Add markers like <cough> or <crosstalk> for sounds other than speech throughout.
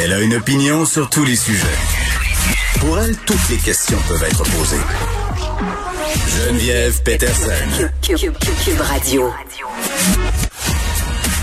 Elle a une opinion sur tous les sujets. Pour elle, toutes les questions peuvent être posées. Geneviève Peterson. Cube Radio.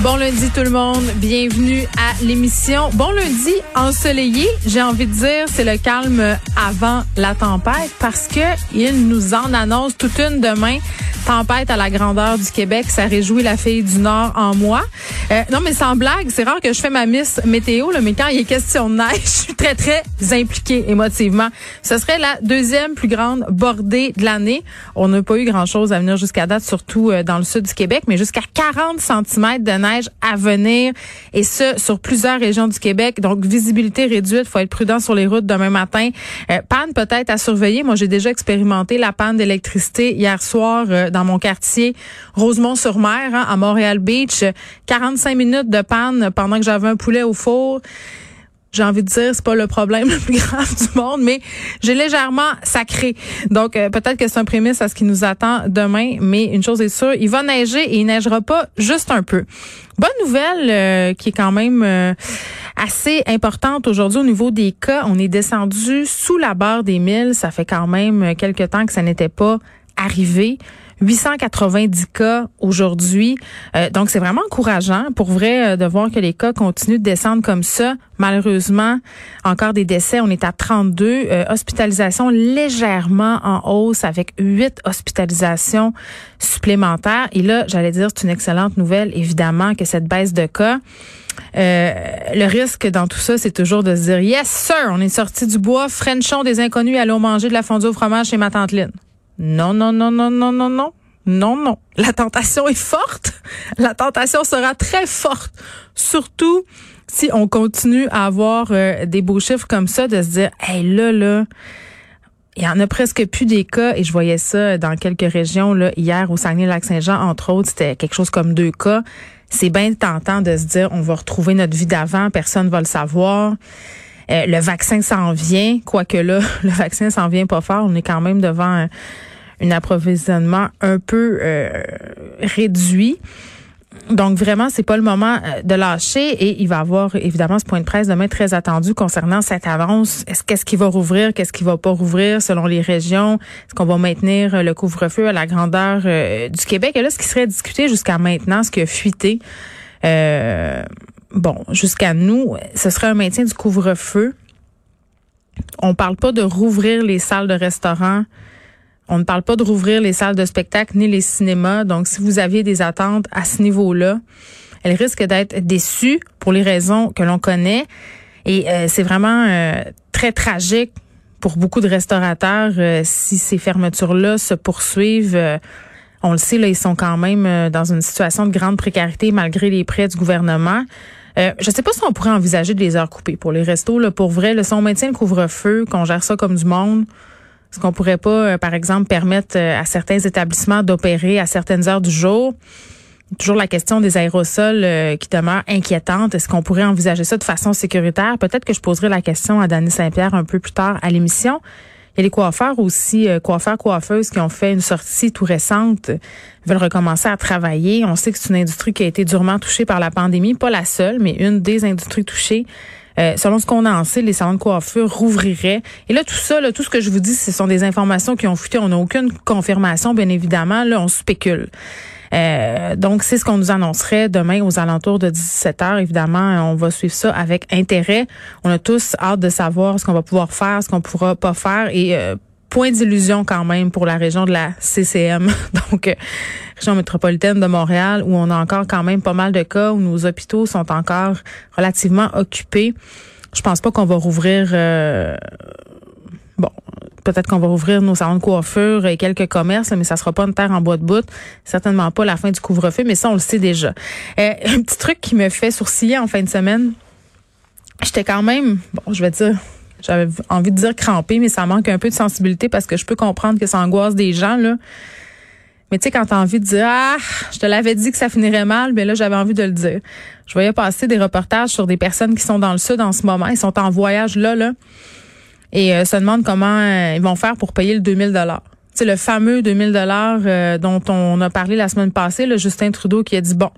Bon lundi tout le monde, bienvenue à l'émission. Bon lundi ensoleillé, j'ai envie de dire, c'est le calme avant la tempête parce que il nous en annonce toute une demain. Tempête à la grandeur du Québec, ça réjouit la fille du Nord en moi. Euh, non mais sans blague, c'est rare que je fais ma miss météo, là, mais quand il est question de neige, <laughs> je suis très très impliquée émotivement. Ce serait la deuxième plus grande bordée de l'année. On n'a pas eu grand-chose à venir jusqu'à date, surtout euh, dans le sud du Québec, mais jusqu'à 40 cm de neige à venir, et ce sur plusieurs régions du Québec. Donc visibilité réduite, faut être prudent sur les routes demain matin. Euh, panne peut-être à surveiller. Moi j'ai déjà expérimenté la panne d'électricité hier soir dans mon quartier Rosemont-sur-Mer, hein, à Montréal Beach. 45 minutes de panne pendant que j'avais un poulet au four j'ai envie de dire, c'est pas le problème <laughs> le plus grave du monde, mais j'ai légèrement sacré. Donc, euh, peut-être que c'est un prémisse à ce qui nous attend demain, mais une chose est sûre, il va neiger et il neigera pas juste un peu. Bonne nouvelle euh, qui est quand même euh, assez importante aujourd'hui au niveau des cas. On est descendu sous la barre des 1000. Ça fait quand même quelques temps que ça n'était pas arrivé. 890 cas aujourd'hui. Euh, donc, c'est vraiment encourageant pour vrai euh, de voir que les cas continuent de descendre comme ça. Malheureusement, encore des décès. On est à 32. Euh, hospitalisations légèrement en hausse avec 8 hospitalisations supplémentaires. Et là, j'allais dire, c'est une excellente nouvelle, évidemment, que cette baisse de cas. le risque dans tout ça, c'est toujours de se dire Yes, sir, on est sorti du bois, Frenchon des inconnus, allons manger de la fondue au fromage chez ma tante Lynn. Non, non, non, non, non, non, non. Non, non. La tentation est forte. La tentation sera très forte. Surtout si on continue à avoir euh, des beaux chiffres comme ça, de se dire, hey, là, là, il y en a presque plus des cas, et je voyais ça dans quelques régions, là, hier au Saguenay-Lac-Saint-Jean, entre autres, c'était quelque chose comme deux cas. C'est bien tentant de se dire, on va retrouver notre vie d'avant, personne va le savoir. Euh, le vaccin s'en vient, quoique là, <laughs> le vaccin s'en vient pas fort. On est quand même devant un, approvisionnement un peu euh, réduit. Donc vraiment, c'est pas le moment euh, de lâcher et il va y avoir évidemment ce point de presse demain très attendu concernant cette avance. Est-ce qu'est-ce qui va rouvrir, qu'est-ce qui va pas rouvrir selon les régions? Est-ce qu'on va maintenir le couvre-feu à la grandeur du Québec? Et là, ce qui serait discuté jusqu'à maintenant, ce qui a fuité. Euh, bon, jusqu'à nous, ce serait un maintien du couvre-feu. On parle pas de rouvrir les salles de restaurant. On ne parle pas de rouvrir les salles de spectacle ni les cinémas. Donc, si vous aviez des attentes à ce niveau-là, elles risquent d'être déçues pour les raisons que l'on connaît. Et euh, c'est vraiment euh, très tragique pour beaucoup de restaurateurs euh, si ces fermetures-là se poursuivent. on le sait, là, ils sont quand même dans une situation de grande précarité malgré les prêts du gouvernement. Euh, je sais pas si on pourrait envisager de les heures coupées pour les restos. Là, pour vrai, le si on maintient le couvre-feu, qu'on gère ça comme du monde, est-ce qu'on pourrait pas, euh, par exemple, permettre euh, à certains établissements d'opérer à certaines heures du jour? Toujours la question des aérosols qui demeure inquiétante. Est-ce qu'on pourrait envisager ça de façon sécuritaire? Peut-être que je poserai la question à Dany Saint-Pierre un peu plus tard à l'émission. A les coiffeurs aussi, euh, coiffeurs, coiffeuses qui ont fait une sortie tout récente, veulent recommencer à travailler. On sait que c'est une industrie qui a été durement touchée par la pandémie, pas la seule, mais une des industries touchées. Euh, selon ce qu'on en sait, les salons de coiffure rouvriraient. Et là, tout ça, là, tout ce que je vous dis, ce sont des informations qui ont fuité. On n'a aucune confirmation, bien évidemment. Là, on spécule. Euh, donc, c'est ce qu'on nous annoncerait demain aux alentours de 17 heures. Évidemment, on va suivre ça avec intérêt. On a tous hâte de savoir ce qu'on va pouvoir faire, ce qu'on pourra pas faire et euh, point d'illusion quand même pour la région de la CCM, <laughs> donc euh, région métropolitaine de Montréal, où on a encore quand même pas mal de cas, où nos hôpitaux sont encore relativement occupés. Je pense pas qu'on va rouvrir bon, peut-être qu'on va ouvrir nos salons de coiffure et quelques commerces, mais ça sera pas une terre en bois de bout. Certainement pas la fin du couvre-feu, mais ça, on le sait déjà. Euh, <laughs> un petit truc qui me fait sourciller en fin de semaine. J'étais quand même, bon, je vais dire, j'avais envie de dire crampé, mais ça manque un peu de sensibilité parce que je peux comprendre que ça angoisse des gens, là. Mais tu sais, quand t'as envie de dire Ah, je te l'avais dit que ça finirait mal, mais là, j'avais envie de le dire. Je voyais passer des reportages sur des personnes qui sont dans le sud en ce moment. Ils sont en voyage là, là et euh, se demandent comment euh, ils vont faire pour payer le 2000 dollars. C'est le fameux 2000 dollars euh, dont on a parlé la semaine passée, le Justin Trudeau qui a dit bon,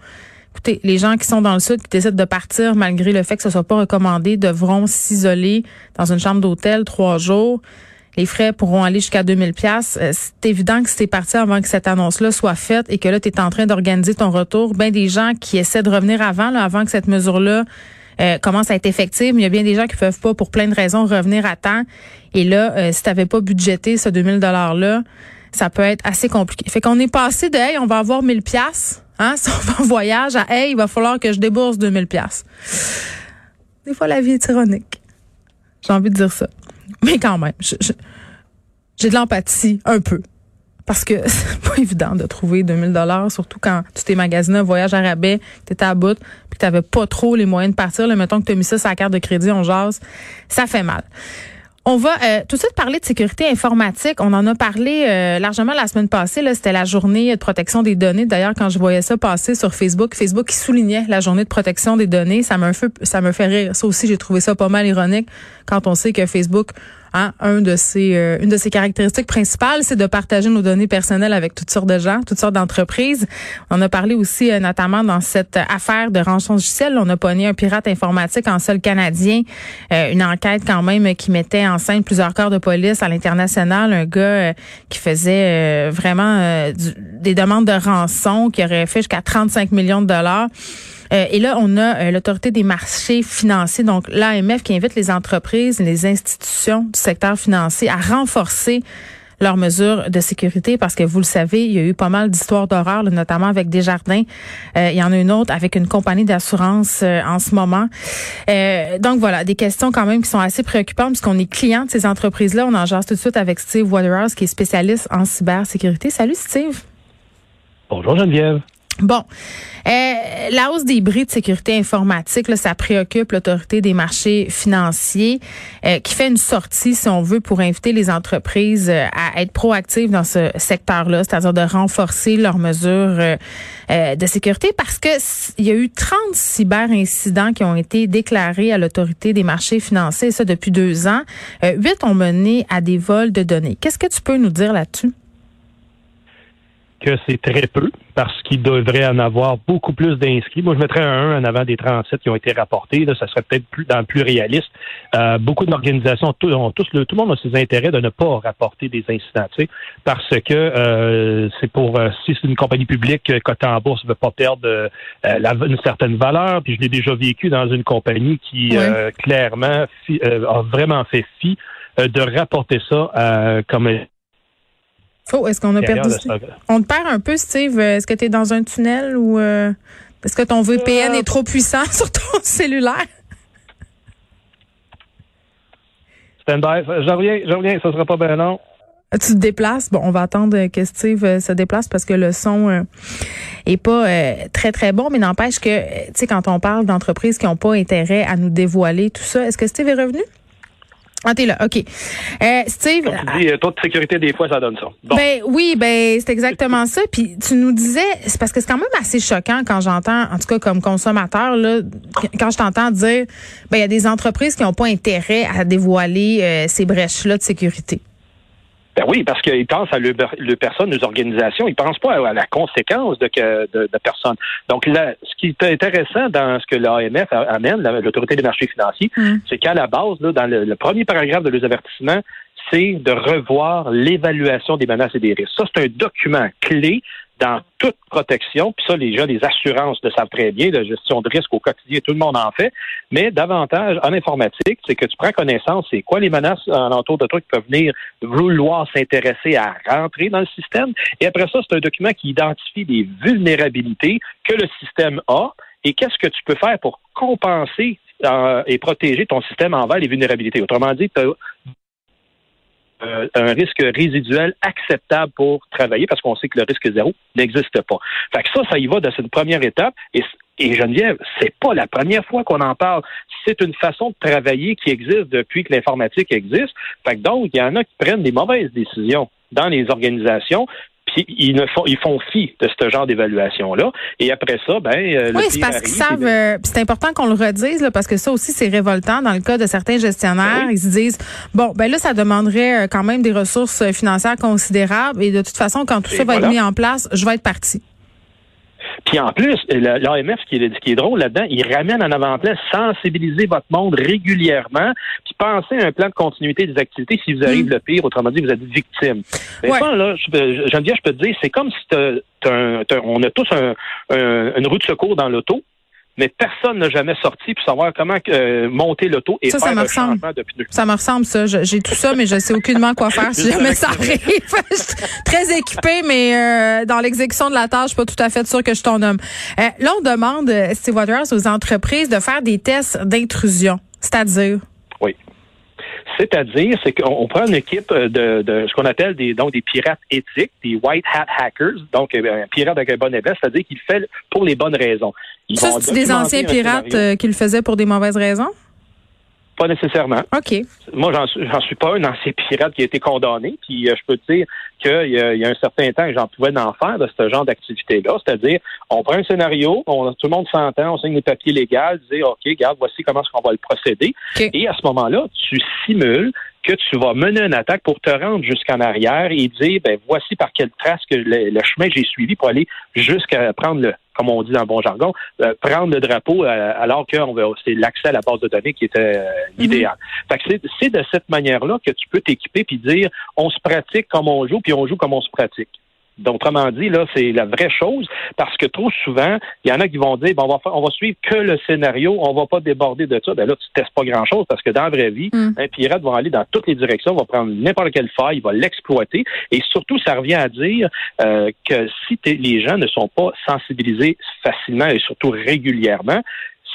écoutez, les gens qui sont dans le sud qui décident de partir malgré le fait que ce soit pas recommandé devront s'isoler dans une chambre d'hôtel trois jours. Les frais pourront aller jusqu'à 2000 pièces. Euh, c'est évident que si t'es parti avant que cette annonce-là soit faite et que là tu en train d'organiser ton retour, ben des gens qui essaient de revenir avant, là, avant que cette mesure-là euh, commence à être effective, mais il y a bien des gens qui peuvent pas, pour plein de raisons, revenir à temps. Et là, euh, si tu n'avais pas budgété ce 2000 $-là, ça peut être assez compliqué. Fait qu'on est passé de, hey, on va avoir 1000 pièces hein, <laughs> si on va en voyage, à, hey, il va falloir que je débourse 2000 pièces Des fois, la vie est ironique. J'ai envie de dire ça. Mais quand même, j'ai de l'empathie, un peu parce que <laughs> c'est pas évident de trouver 2000 dollars, surtout quand tu t'es magasiné un voyage à rabais, tu étais à bout, puis tu n'avais pas trop les moyens de partir. Là, mettons que tu as mis ça sur la carte de crédit, on jase, ça fait mal. On va euh, tout de suite parler de sécurité informatique. On en a parlé euh, largement la semaine passée. C'était la journée de protection des données. D'ailleurs, quand je voyais ça passer sur Facebook, Facebook qui soulignait la journée de protection des données, ça me fait ça me fait rire. Ça aussi, j'ai trouvé ça pas mal ironique quand on sait que Facebook Hein, un de ses, euh, une de ses caractéristiques principales, c'est de partager nos données personnelles avec toutes sortes de gens, toutes sortes d'entreprises. On a parlé aussi euh, notamment dans cette affaire de rançon logiciel. On a pogné un pirate informatique en sol canadien, euh, une enquête quand même qui mettait en scène plusieurs corps de police à l'international, un gars qui faisait vraiment des demandes de rançon, qui aurait fait jusqu'à 35 millions de dollars. Euh, et là, on a euh, l'autorité des marchés financiers, donc l'AMF, qui invite les entreprises, les institutions du secteur financier à renforcer leurs mesures de sécurité parce que vous le savez, il y a eu pas mal d'histoires d'horreur, notamment avec Desjardins. Euh, il y en a une autre avec une compagnie d'assurance en ce moment. donc voilà, des questions quand même qui sont assez préoccupantes puisqu'on est client de ces entreprises-là. On en jase tout de suite avec Steve Waterhouse qui est spécialiste en cybersécurité. Salut Steve. Bonjour Geneviève. Bon, euh, la hausse des bris de sécurité informatique, là, ça préoccupe l'autorité des marchés financiers euh, qui fait une sortie, si on veut, pour inviter les entreprises euh, à être proactives dans ce secteur-là, c'est-à-dire de renforcer leurs mesures de sécurité parce que il y a eu 30 cyber-incidents qui ont été déclarés à l'autorité des marchés financiers, ça depuis deux ans. Huit ont mené à des vols de données. Qu'est-ce que tu peux nous dire là-dessus? Que c'est très peu parce qu'il devrait en avoir beaucoup plus d'inscrits. Moi, je mettrais un 1 en avant des 37 qui ont été rapportés. Là, ça serait peut-être plus dans le plus réaliste. Euh, beaucoup d'organisations tout, ont tous le, tout le monde a ses intérêts de ne pas rapporter des incidents, parce que euh, c'est pour euh, si c'est une compagnie publique cotée en bourse, ne veut pas perdre la, une certaine valeur. Puis je l'ai déjà vécu dans une compagnie qui clairement a vraiment fait fi de rapporter ça comme Oh, est-ce qu'on a perdu On te perd un peu, Steve. Est-ce que tu es dans un tunnel ou euh, est-ce que ton VPN est trop puissant <laughs> sur ton cellulaire? Stand-by. Je reviens, je reviens, ça sera pas bien long. Tu te déplaces? Bon, on va attendre que Steve euh, se déplace parce que le son euh, est pas très, très bon, mais n'empêche que, tu sais, quand on parle d'entreprises qui n'ont pas intérêt à nous dévoiler tout ça, est-ce que Steve est revenu? Ah, t'es là, OK. Euh, Steve. Comme tu dis, euh, taux de sécurité, des fois, ça donne ça. Ben oui, ben c'est exactement ça. Puis tu nous disais, c'est parce que c'est quand même assez choquant quand j'entends, en tout cas comme consommateur, là, quand je t'entends dire, ben il y a des entreprises qui n'ont pas intérêt à dévoiler euh, ces brèches-là de sécurité. Ben oui, parce qu'ils pensent à le, personnes, les organisations, ils pensent pas à, la conséquence de, de, personnes. Donc là, ce qui est intéressant dans ce que l'AMF amène, l'autorité des marchés financiers, mm. c'est qu'à la base, là, dans le, premier paragraphe de leurs avertissements, c'est de revoir l'évaluation des menaces et des risques. Ça, c'est un document clé dans toute protection, puis ça, les gens des assurances le savent très bien, la gestion de risque au quotidien, tout le monde en fait, mais davantage en informatique, c'est que tu prends connaissance, c'est quoi les menaces alentour de toi qui peuvent venir vouloir s'intéresser à rentrer dans le système, et après ça, c'est un document qui identifie les vulnérabilités que le système a, et qu'est-ce que tu peux faire pour compenser euh, et protéger ton système envers les vulnérabilités. Autrement dit, euh, un risque résiduel acceptable pour travailler parce qu'on sait que le risque zéro n'existe pas. Fait que ça, ça y va dans une première étape. Et, et Geneviève, c'est pas la première fois qu'on en parle. C'est une façon de travailler qui existe depuis que l'informatique existe. Fait que donc, il y en a qui prennent des mauvaises décisions dans les organisations puis ils ne font ils font fi de ce genre d'évaluation là. Et après ça, ben euh, oui, c'est parce qu'ils savent. Euh, c'est important qu'on le redise là, parce que ça aussi c'est révoltant dans le cas de certains gestionnaires. Ben ils se disent bon ben là ça demanderait euh, quand même des ressources financières considérables et de toute façon quand tout ça va être mis en place, je vais être parti. Puis en plus, l'AMF, ce qui est, qui est drôle là-dedans, il ramène en avant-plan sensibiliser votre monde régulièrement, puis penser à un plan de continuité des activités si vous arrive mm. le pire, autrement dit, vous êtes victime. Mais là, je, Geneviève, je peux te dire, c'est comme si on a tous une roue de secours dans l'auto, mais personne n'a jamais sorti pour savoir comment euh, monter l'auto et ça, faire ça me ressemble. Ça me ressemble, ça. J'ai tout ça, mais je sais aucunement quoi faire si jamais ça arrive. <laughs> je suis très équipée, mais euh, dans l'exécution de la tâche, je suis pas tout à fait sûre que je ton homme. Euh, là, on demande, Steve Waters, aux entreprises de faire des tests d'intrusion. C'est-à-dire? C'est-à-dire, c'est qu'on prend une équipe de, de ce qu'on appelle des donc des pirates éthiques, des white hat hackers, donc un pirate avec un bon événement, c'est-à-dire qu'il fait pour les bonnes raisons. ça, c'est des anciens pirates euh, qui le faisaient pour des mauvaises raisons? Pas nécessairement. OK. Moi, j'en suis, pas un ancien pirate qui a été condamné. Puis euh, je peux te dire qu'il y, a un certain temps que j'en pouvais en faire de ce genre d'activité-là. C'est-à-dire, on prend un scénario, on, tout le monde s'entend, on signe les papiers légaux, dit OK, regarde, voici comment est-ce qu'on va le procéder. Et à ce moment-là, tu simules que tu vas mener une attaque pour te rendre jusqu'en arrière et dire, ben voici par quelle trace que le, le chemin j'ai suivi pour aller jusqu'à prendre le comme on dit dans le bon jargon, euh, prendre le drapeau euh, alors que c'est l'accès à la base de données qui était euh, mhm. idéal. c'est de cette manière-là que tu peux t'équiper puis dire on se pratique comme on joue puis on joue comme on se pratique. Donc, autrement dit, là, c'est la vraie chose parce que trop souvent, il y en a qui vont dire, bon, on va, on va suivre que le scénario, on va pas déborder de ça. Ben là, tu testes pas grand-chose parce que dans la vraie vie, mm. un pirate va aller dans toutes les directions, va prendre n'importe quelle faille, il va l'exploiter. Et surtout, ça revient à dire euh, que si les gens ne sont pas sensibilisés facilement et surtout régulièrement,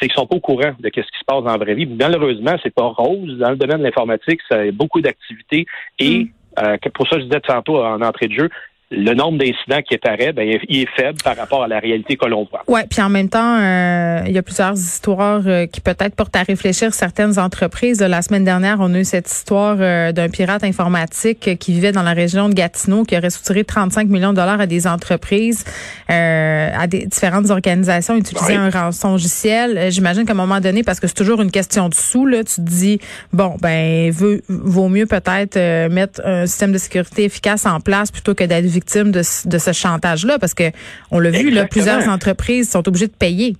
c'est qu'ils sont pas au courant de ce qui se passe dans la vraie vie. Malheureusement, c'est pas rose. Dans le domaine de l'informatique, ça a beaucoup d'activités et mm. euh, pour ça, je disais tantôt en entrée de jeu, le nombre d'incidents qui apparaît, ben, il est faible par rapport à la réalité que l'on voit. Ouais, puis en même temps, euh, il y a plusieurs histoires euh, qui peut-être portent à réfléchir certaines entreprises. La semaine dernière, on a eu cette histoire euh, d'un pirate informatique qui vivait dans la région de Gatineau, qui aurait soutiré 35 millions de dollars à des entreprises, à des différentes organisations utilisaient un rançon logiciel. J'imagine qu'à un moment donné, parce que c'est toujours une question de sous, là, tu te dis bon, ben, veut, vaut mieux peut-être mettre un système de sécurité efficace en place plutôt que d'être de, ce chantage-là? Parce que on l'a vu, là, plusieurs entreprises sont obligées de payer.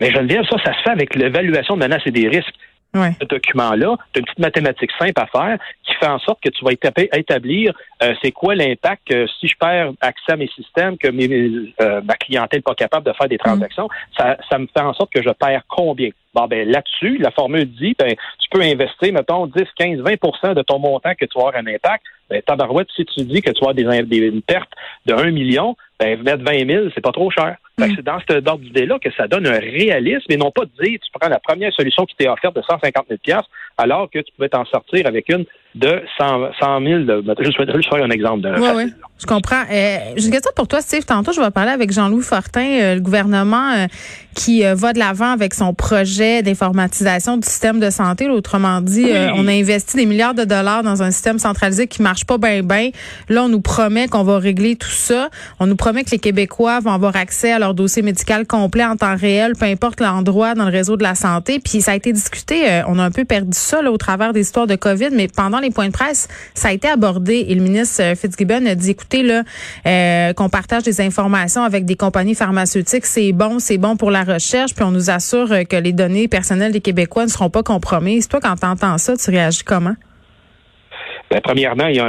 Mais Geneviève, ça, ça se fait avec l'évaluation de menaces et des risques. Ce document-là, tu as une petite mathématique simple à faire qui fait en sorte que tu vas établir euh, c'est quoi l'impact si je perds accès à mes systèmes, que euh, ma clientèle n'est pas capable de faire des mm. transactions. Ça, ça me fait en sorte que je perds combien? Bon, ben là-dessus, la formule dit, ben, tu peux investir, mettons, 10, 15, 20% de ton montant que tu vas avoir un impact. Ben, tabarouette, si tu dis que tu vas avoir des, une perte de 1 million, ben, mettre 20 000, c'est pas trop cher. Mm. C'est dans cet ordre d'idée-là que ça donne un réalisme et non pas de dire, tu prends la première solution qui t'est offerte de 150 000 alors que tu pouvais t'en sortir avec une de 100, 100 000. Je vais juste faire un exemple. De oui, oui, je comprends. Euh, J'ai une question pour toi, Steve. Tantôt, je vais parler avec Jean-Louis Fortin, euh, le gouvernement euh, qui euh, va de l'avant avec son projet d'informatisation du système de santé. autrement dit, on a investi des milliards de dollars dans un système centralisé qui marche pas bien, bien. Là, on nous promet qu'on va régler tout ça. On nous promet que les Québécois vont avoir accès à leur dossier médical complet en temps réel, peu importe l'endroit dans le réseau de la santé. Puis ça a été discuté. on a un peu perdu ça là, au travers des histoires de COVID, mais pendant les points de presse, ça a été abordé et le ministre euh, Fitzgibbon a dit, écoutez, là, euh, qu'on partage des informations avec des compagnies pharmaceutiques, c'est bon, c'est bon pour la recherche, puis on nous assure euh, que les données personnelles des Québécois ne seront pas compromises. Toi, quand tu entends ça, tu réagis comment? Ben, premièrement, il y a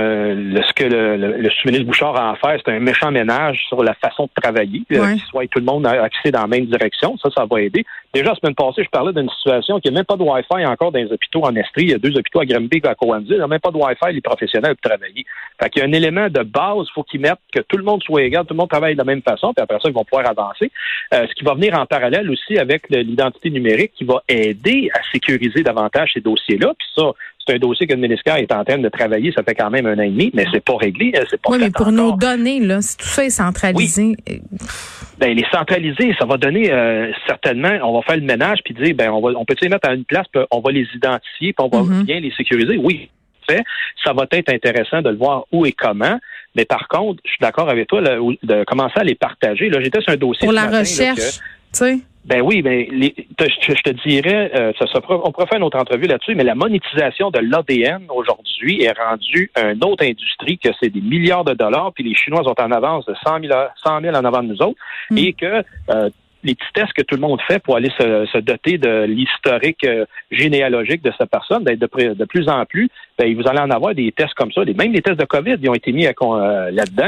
ce que le, le, sous-ministre Bouchard a à faire, c'est un méchant ménage sur la façon de travailler, ouais. soit tout le monde accès dans la même direction. Ça, ça va aider. Déjà, la semaine passée, je parlais d'une situation qui n'a même pas de Wi-Fi encore dans les hôpitaux en Estrie. Il y a deux hôpitaux à Granby et à Cowanville. Il n'y a même pas de Wi-Fi, les professionnels pour travailler. Fait qu'il y a un élément de base, il faut qu'ils mettent que tout le monde soit égal, tout le monde travaille de la même façon, puis après ça, ils vont pouvoir avancer. Euh, ce qui va venir en parallèle aussi avec l'identité numérique qui va aider à sécuriser davantage ces dossiers-là. Puis ça, c'est un dossier que le ministère est en train de travailler. Ça fait quand même un an et demi, mais c'est pas réglé. Hein, c'est pas oui, mais pour nos données, là, si tout ça est centralisé. Oui. Ben, les centraliser, ça va donner euh, certainement, on va faire le ménage puis dire, ben, on va, on peut les mettre à une place, puis on va les identifier, puis on va mm-hmm. bien les sécuriser. Oui, fait. Ça va être intéressant de le voir où et comment. Mais par contre, je suis d'accord avec toi de commencer à les partager. Là, j'étais sur un dossier pour la recherche, tu sais. Ben oui, ben je, te dirais, euh, ça, on pourrait faire une autre entrevue là-dessus, mais la monétisation de l'ADN aujourd'hui est rendue une autre industrie que c'est des milliards de dollars, puis les Chinois sont en avance de 100 000, 100 000 en avant de nous autres, hmm. et que euh, les petits tests que tout le monde fait pour aller se, doter de l'historique euh, généalogique de cette personne, ben, de, de plus en plus, ben, vous allez en avoir des tests comme ça. Même les tests de COVID, ils ont été mis là-dedans.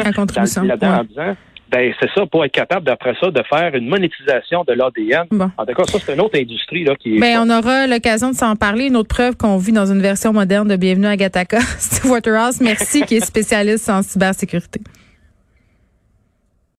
Là-dedans en disant ben c'est ça, pour être capable d'après ça de faire une monétisation de l'ADN. En tout cas, ça c'est une autre industrie là qui. Est ben on aura l'occasion de s'en parler. Une autre preuve qu'on vit dans une version moderne de Bienvenue à Gataka. <laughs> Steve Waterhouse, merci, qui est spécialiste en cybersécurité.